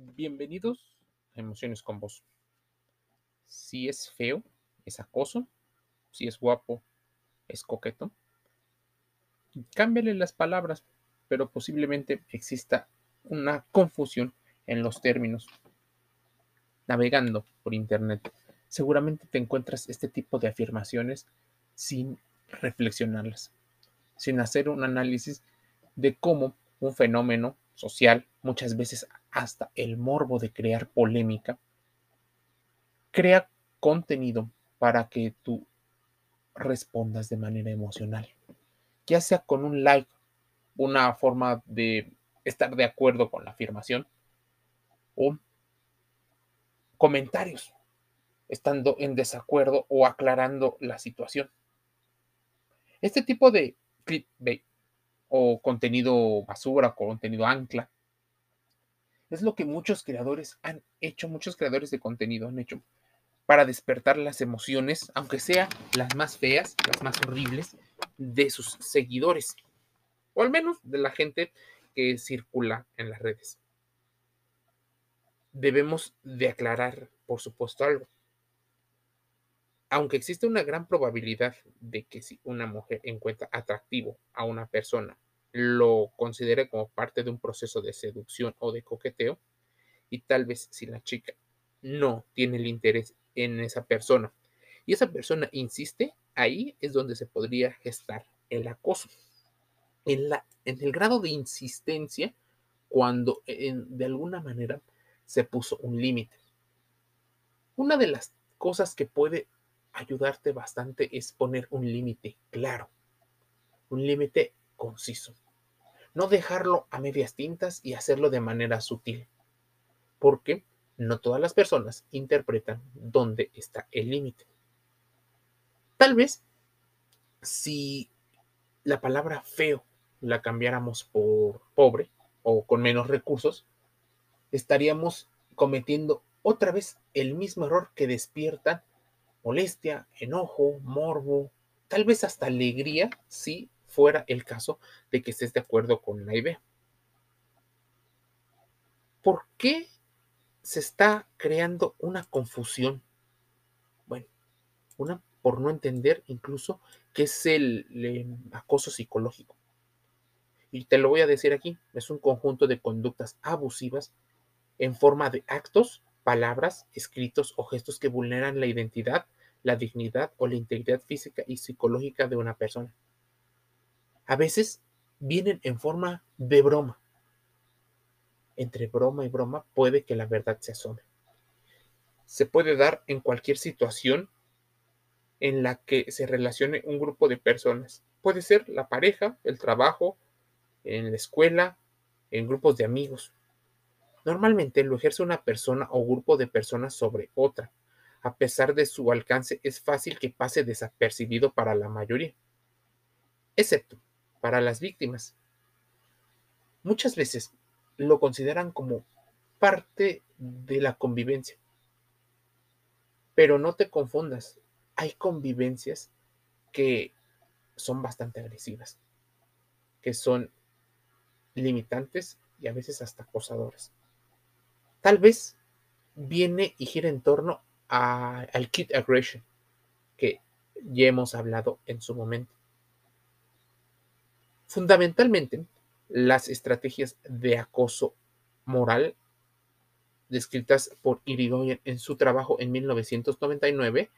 Bienvenidos a Emociones con Vos. Si es feo, es acoso. Si es guapo, es coqueto. Cámbiale las palabras, pero posiblemente exista una confusión en los términos. Navegando por internet, seguramente te encuentras este tipo de afirmaciones sin reflexionarlas, sin hacer un análisis de cómo un fenómeno social, muchas veces hasta el morbo de crear polémica, crea contenido para que tú respondas de manera emocional, ya sea con un like, una forma de estar de acuerdo con la afirmación, o comentarios, estando en desacuerdo o aclarando la situación. Este tipo de clickbait o contenido basura, contenido ancla, es lo que muchos creadores han hecho, muchos creadores de contenido han hecho para despertar las emociones, aunque sean las más feas, las más horribles, de sus seguidores, o al menos de la gente que circula en las redes. Debemos de aclarar, por supuesto, algo. Aunque existe una gran probabilidad de que si una mujer encuentra atractivo a una persona lo considere como parte de un proceso de seducción o de coqueteo y tal vez si la chica no tiene el interés en esa persona y esa persona insiste, ahí es donde se podría gestar el acoso. En, la, en el grado de insistencia, cuando de alguna manera se puso un límite. Una de las cosas que puede ayudarte bastante es poner un límite claro, un límite conciso. No dejarlo a medias tintas y hacerlo de manera sutil, porque no todas las personas interpretan dónde está el límite. Tal vez si la palabra feo la cambiáramos por pobre o con menos recursos, estaríamos cometiendo otra vez el mismo error que despierta molestia, enojo, morbo, tal vez hasta alegría si fuera el caso de que estés de acuerdo con la idea. ¿Por qué se está creando una confusión? Bueno, una por no entender incluso qué es el, acoso psicológico. Y te lo voy a decir aquí, es un conjunto de conductas abusivas en forma de actos, palabras, escritos o gestos que vulneran la identidad, la dignidad o la integridad física y psicológica de una persona. A veces vienen en forma de broma. Entre broma y broma puede que la verdad se asome. Se puede dar en cualquier situación en la que se relacione un grupo de personas. Puede ser la pareja, el trabajo, en la escuela, en grupos de amigos. Normalmente lo ejerce una persona o grupo de personas sobre otra. A pesar de su alcance, es fácil que pase desapercibido para la mayoría, excepto para las víctimas. Muchas veces lo consideran como parte de la convivencia. Pero no te confundas, hay convivencias que son bastante agresivas, que son limitantes y a veces hasta acosadoras. Tal vez viene y gira en torno al kit aggression, que ya hemos hablado en su momento. Fundamentalmente, las estrategias de acoso moral descritas por Irigoyen en su trabajo en 1999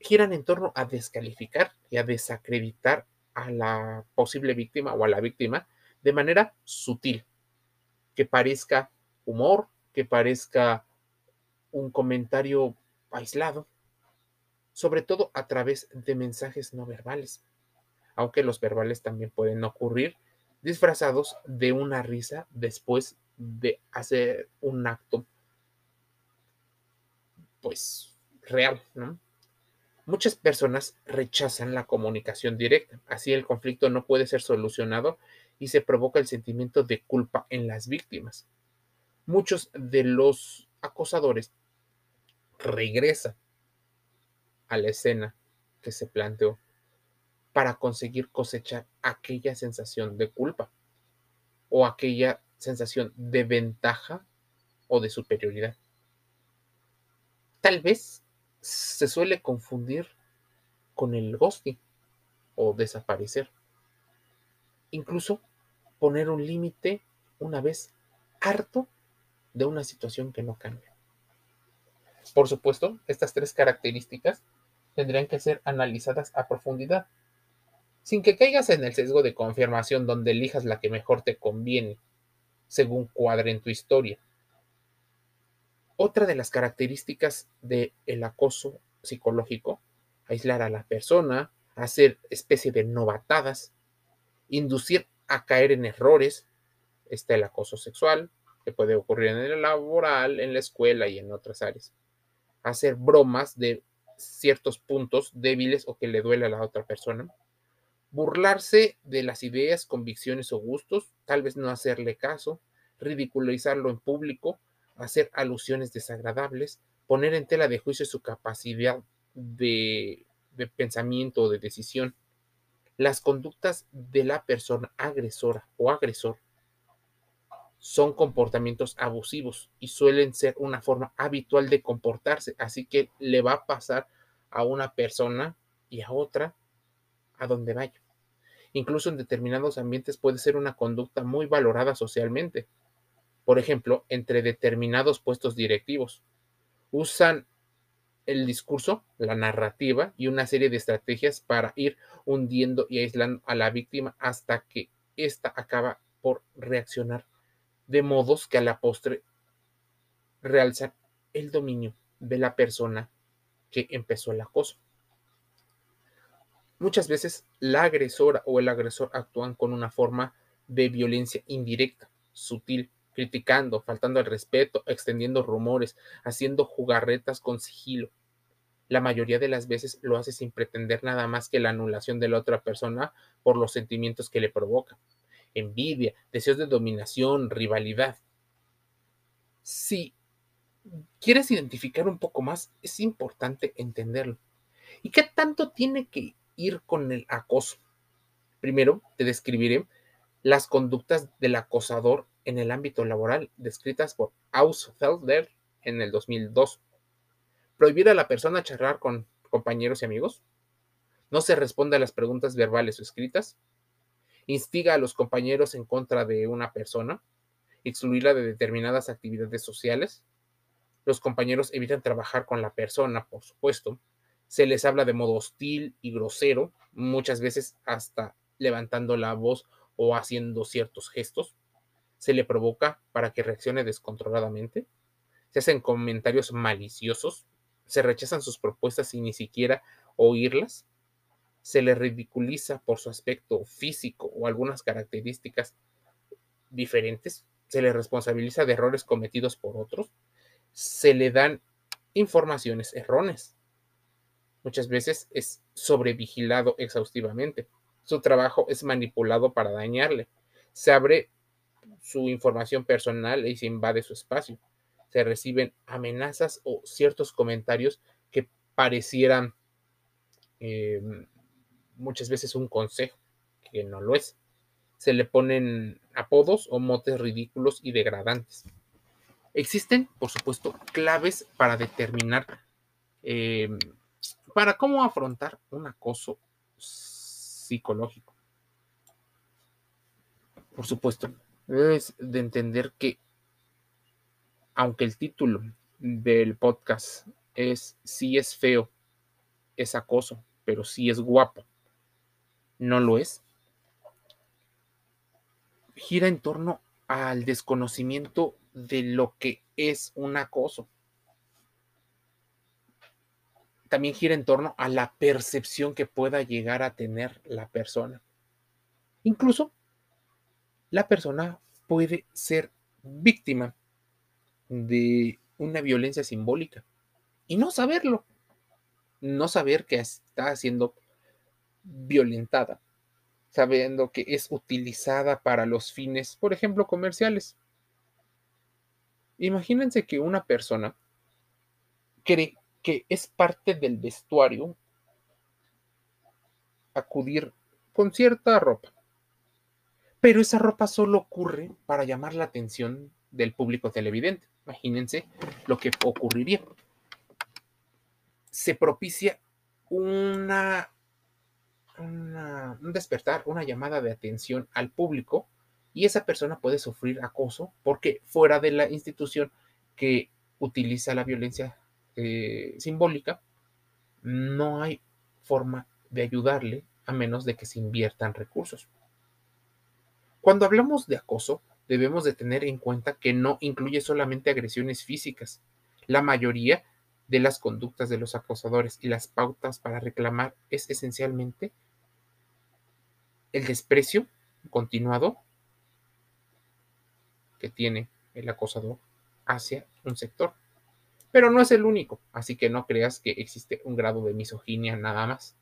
giran en torno a descalificar y a desacreditar a la posible víctima o a la víctima de manera sutil, que parezca humor, que parezca un comentario aislado, sobre todo a través de mensajes no verbales, aunque los verbales también pueden ocurrir disfrazados de una risa después de hacer un acto, pues, real, ¿no? Muchas personas rechazan la comunicación directa, así el conflicto no puede ser solucionado y se provoca el sentimiento de culpa en las víctimas. Muchos de los acosadores regresan a la escena que se planteó para conseguir cosechar aquella sensación de culpa o aquella sensación de ventaja o de superioridad. Tal vez se suele confundir con el ghosting o desaparecer. Incluso poner un límite una vez harto de una situación que no cambia. Por supuesto, estas tres características tendrían que ser analizadas a profundidad, sin que caigas en el sesgo de confirmación donde elijas la que mejor te conviene, según cuadre en tu historia. Otra de las características del acoso psicológico, aislar a la persona, hacer especie de novatadas, inducir a caer en errores, está el acoso sexual, que puede ocurrir en el laboral, en la escuela y en otras áreas. Hacer bromas de ciertos puntos débiles o que le duele a la otra persona. Burlarse de las ideas, convicciones o gustos, tal vez no hacerle caso, ridiculizarlo en público, hacer alusiones desagradables, poner en tela de juicio su capacidad de, de pensamiento o de decisión. Las conductas de la persona agresora o agresor son comportamientos abusivos y suelen ser una forma habitual de comportarse. Así que le va a pasar a una persona y a otra a donde vaya. Incluso en determinados ambientes puede ser una conducta muy valorada socialmente. Por ejemplo, entre determinados puestos directivos. Usan el discurso, la narrativa y una serie de estrategias para ir hundiendo y aislando a la víctima hasta que ésta acaba por reaccionar de modos que a la postre realzan el dominio de la persona que empezó el acoso. Muchas veces la agresora o el agresor actúan con una forma de violencia indirecta, sutil, criticando, faltando al respeto, extendiendo rumores, haciendo jugarretas con sigilo. La mayoría de las veces lo hace sin pretender nada más que la anulación de la otra persona por los sentimientos que le provoca envidia, deseos de dominación, rivalidad. Si quieres identificar un poco más, es importante entenderlo. ¿Y qué tanto tiene que ir con el acoso? Primero, te describiré las conductas del acosador en el ámbito laboral descritas por Ausfelder en el 2002. Prohibir a la persona charlar con compañeros y amigos. No se responde a las preguntas verbales o escritas instiga a los compañeros en contra de una persona, excluirla de determinadas actividades sociales. Los compañeros evitan trabajar con la persona, por supuesto. Se les habla de modo hostil y grosero, muchas veces hasta levantando la voz o haciendo ciertos gestos. Se le provoca para que reaccione descontroladamente. Se hacen comentarios maliciosos. Se rechazan sus propuestas sin ni siquiera oírlas se le ridiculiza por su aspecto físico o algunas características diferentes, se le responsabiliza de errores cometidos por otros, se le dan informaciones erróneas. Muchas veces es sobrevigilado exhaustivamente. Su trabajo es manipulado para dañarle. Se abre su información personal y se invade su espacio. Se reciben amenazas o ciertos comentarios que parecieran em, muchas veces un consejo, que no lo es. Se le ponen apodos o motes ridículos y degradantes. Existen, por supuesto, claves para determinar, em, para cómo afrontar un acoso psicológico. Por supuesto, debes de entender que, aunque el título del podcast es si es feo, es acoso, pero si es guapo, no lo es, gira en torno al desconocimiento de lo que es un acoso. También gira en torno a la percepción que pueda llegar a tener la persona. Incluso la persona puede ser víctima de una violencia simbólica y no saberlo, no saber que está haciendo violentada, sabiendo que es utilizada para los fines, por ejemplo, comerciales. Imagínense que una persona cree que es parte del vestuario acudir con cierta ropa, pero esa ropa solo ocurre para llamar la atención del público televidente. Imagínense lo que ocurriría. Se propicia una, un despertar, una llamada de atención al público y esa persona puede sufrir acoso porque fuera de la institución que utiliza la violencia eh, simbólica, no hay forma de ayudarle a menos de que se inviertan recursos. Cuando hablamos de acoso, debemos de tener en cuenta que no incluye solamente agresiones físicas. La mayoría de las conductas de los acosadores y las pautas para reclamar es esencialmente el desprecio continuado que tiene el acosador hacia un sector. Pero no es el único, así que no creas que existe un grado de misoginia nada más.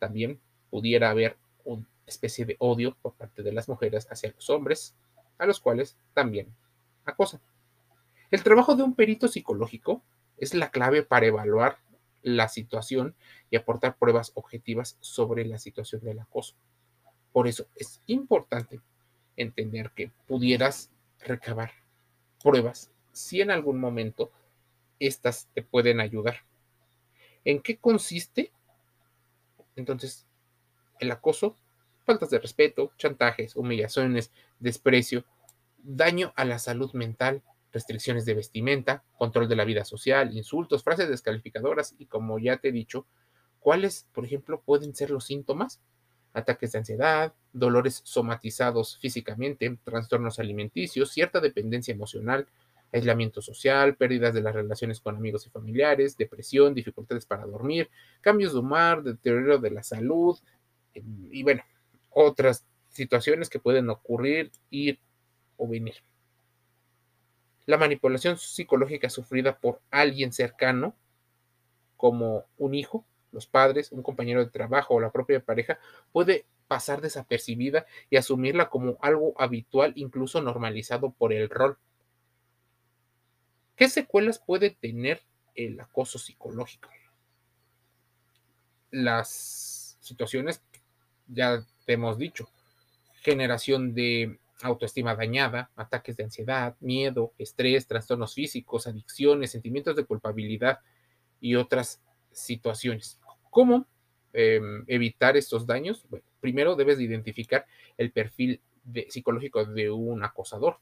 También pudiera haber una especie de odio por parte de las mujeres hacia los hombres, a los cuales también acosan. El trabajo de un perito psicológico es la clave para evaluar la situación y aportar pruebas objetivas sobre la situación del acoso. Por eso es importante entender que pudieras recabar pruebas si en algún momento estas te pueden ayudar. ¿En qué consiste? Entonces, el acoso, faltas de respeto, chantajes, humillaciones, desprecio, daño a la salud mental, restricciones de vestimenta, control de la vida social, insultos, frases descalificadoras y como ya te he dicho, ¿cuáles, por ejemplo, pueden ser los síntomas? Ataques de ansiedad, dolores somatizados físicamente, trastornos alimenticios, cierta dependencia emocional, aislamiento social, pérdidas de las relaciones con amigos y familiares, depresión, dificultades para dormir, cambios de humor, deterioro de la salud y bueno, otras situaciones que pueden ocurrir, ir o venir. La manipulación psicológica sufrida por alguien cercano, como un hijo, los padres, un compañero de trabajo o la propia pareja, puede pasar desapercibida y asumirla como algo habitual, incluso normalizado por el rol. ¿Qué secuelas puede tener el acoso psicológico? Las situaciones, ya te hemos dicho, generación de autoestima dañada, ataques de ansiedad, miedo, estrés, trastornos físicos, adicciones, sentimientos de culpabilidad y otras situaciones. ¿Cómo em, evitar estos daños? Primero debes de identificar el perfil psicológico de un acosador.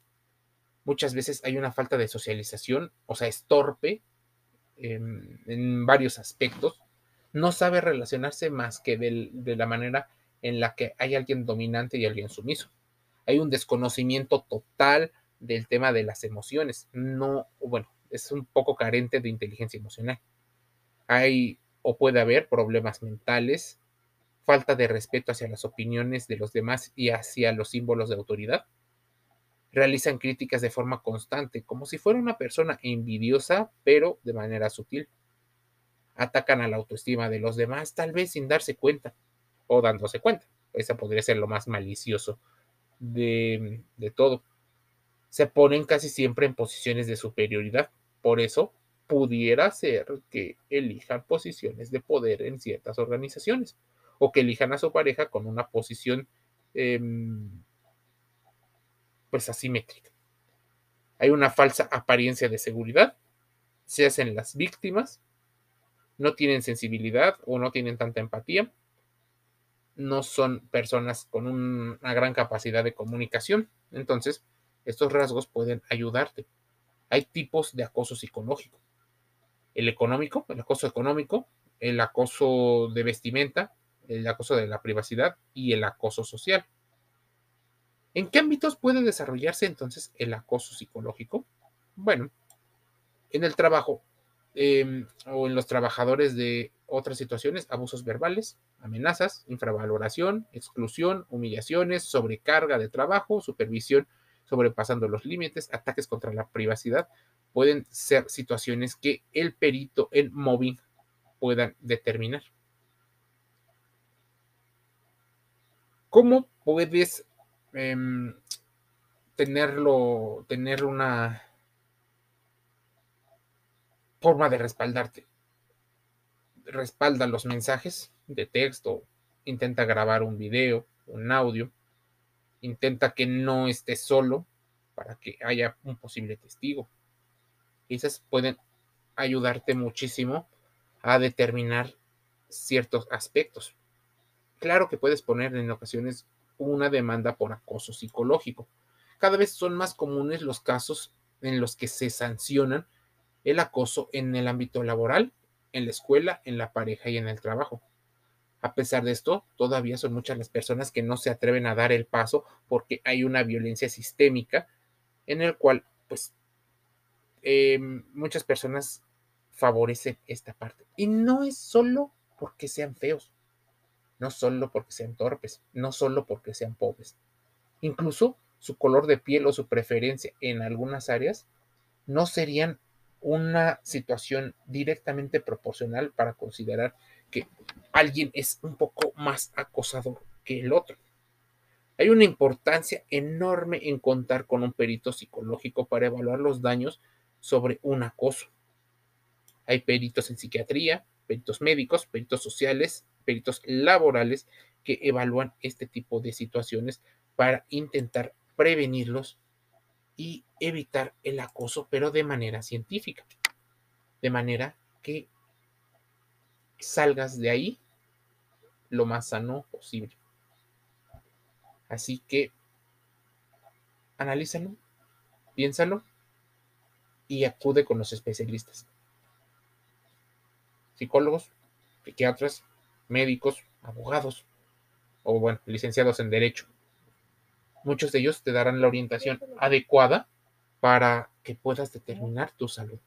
Muchas veces hay una falta de socialización, o sea, es torpe em, en varios aspectos. No sabe relacionarse más que de la manera en la que hay alguien dominante y alguien sumiso hay un desconocimiento total del tema de las emociones. No, bueno, es un poco carente de inteligencia emocional. Hay o puede haber problemas mentales, falta de respeto hacia las opiniones de los demás y hacia los símbolos de autoridad. Realizan críticas de forma constante, como si fuera una persona envidiosa, pero de manera sutil. Atacan a la autoestima de los demás, tal vez sin darse cuenta o dándose cuenta. Esa podría ser lo más malicioso de, todo. Se ponen casi siempre en posiciones de superioridad. Por eso pudiera ser que elijan posiciones de poder en ciertas organizaciones o que elijan a su pareja con una posición em, pues asimétrica. Hay una falsa apariencia de seguridad, se hacen las víctimas, no tienen sensibilidad o no tienen tanta empatía, no son personas con una gran capacidad de comunicación. Entonces, estos rasgos pueden ayudarte. Hay tipos de acoso psicológico. El económico, el acoso económico, el acoso de vestimenta, el acoso de la privacidad y el acoso social. ¿En qué ámbitos puede desarrollarse entonces el acoso psicológico? Bueno, en el trabajo em, o en los trabajadores de otras situaciones, abusos verbales, amenazas, infravaloración, exclusión, humillaciones, sobrecarga de trabajo, supervisión sobrepasando los límites, ataques contra la privacidad, pueden ser situaciones que el perito en mobbing puedan determinar. ¿Cómo puedes em, tenerlo, tener una forma de respaldarte? respalda los mensajes de texto, intenta grabar un video, un audio, intenta que no esté solo, para que haya un posible testigo. Esas pueden ayudarte muchísimo a determinar ciertos aspectos. Claro que puedes poner en ocasiones una demanda por acoso psicológico. Cada vez son más comunes los casos en los que se sancionan el acoso en el ámbito laboral, en la escuela, en la pareja y en el trabajo. A pesar de esto, todavía son muchas las personas que no se atreven a dar el paso porque hay una violencia sistémica en el cual, pues, em, muchas personas favorecen esta parte. Y no es solo porque sean feos, no solo porque sean torpes, no solo porque sean pobres. Incluso su color de piel o su preferencia en algunas áreas no serían una situación directamente proporcional para considerar que alguien es un poco más acosador que el otro. Hay una importancia enorme en contar con un perito psicológico para evaluar los daños sobre un acoso. Hay peritos en psiquiatría, peritos médicos, peritos sociales, peritos laborales que evalúan este tipo de situaciones para intentar prevenirlos y evitar el acoso, pero de manera científica. De manera que salgas de ahí lo más sano posible. Así que analízalo, piénsalo y acude con los especialistas. Psicólogos, psiquiatras, médicos, abogados o bueno, licenciados en derecho. Muchos de ellos te darán la orientación adecuada para que puedas determinar tu salud.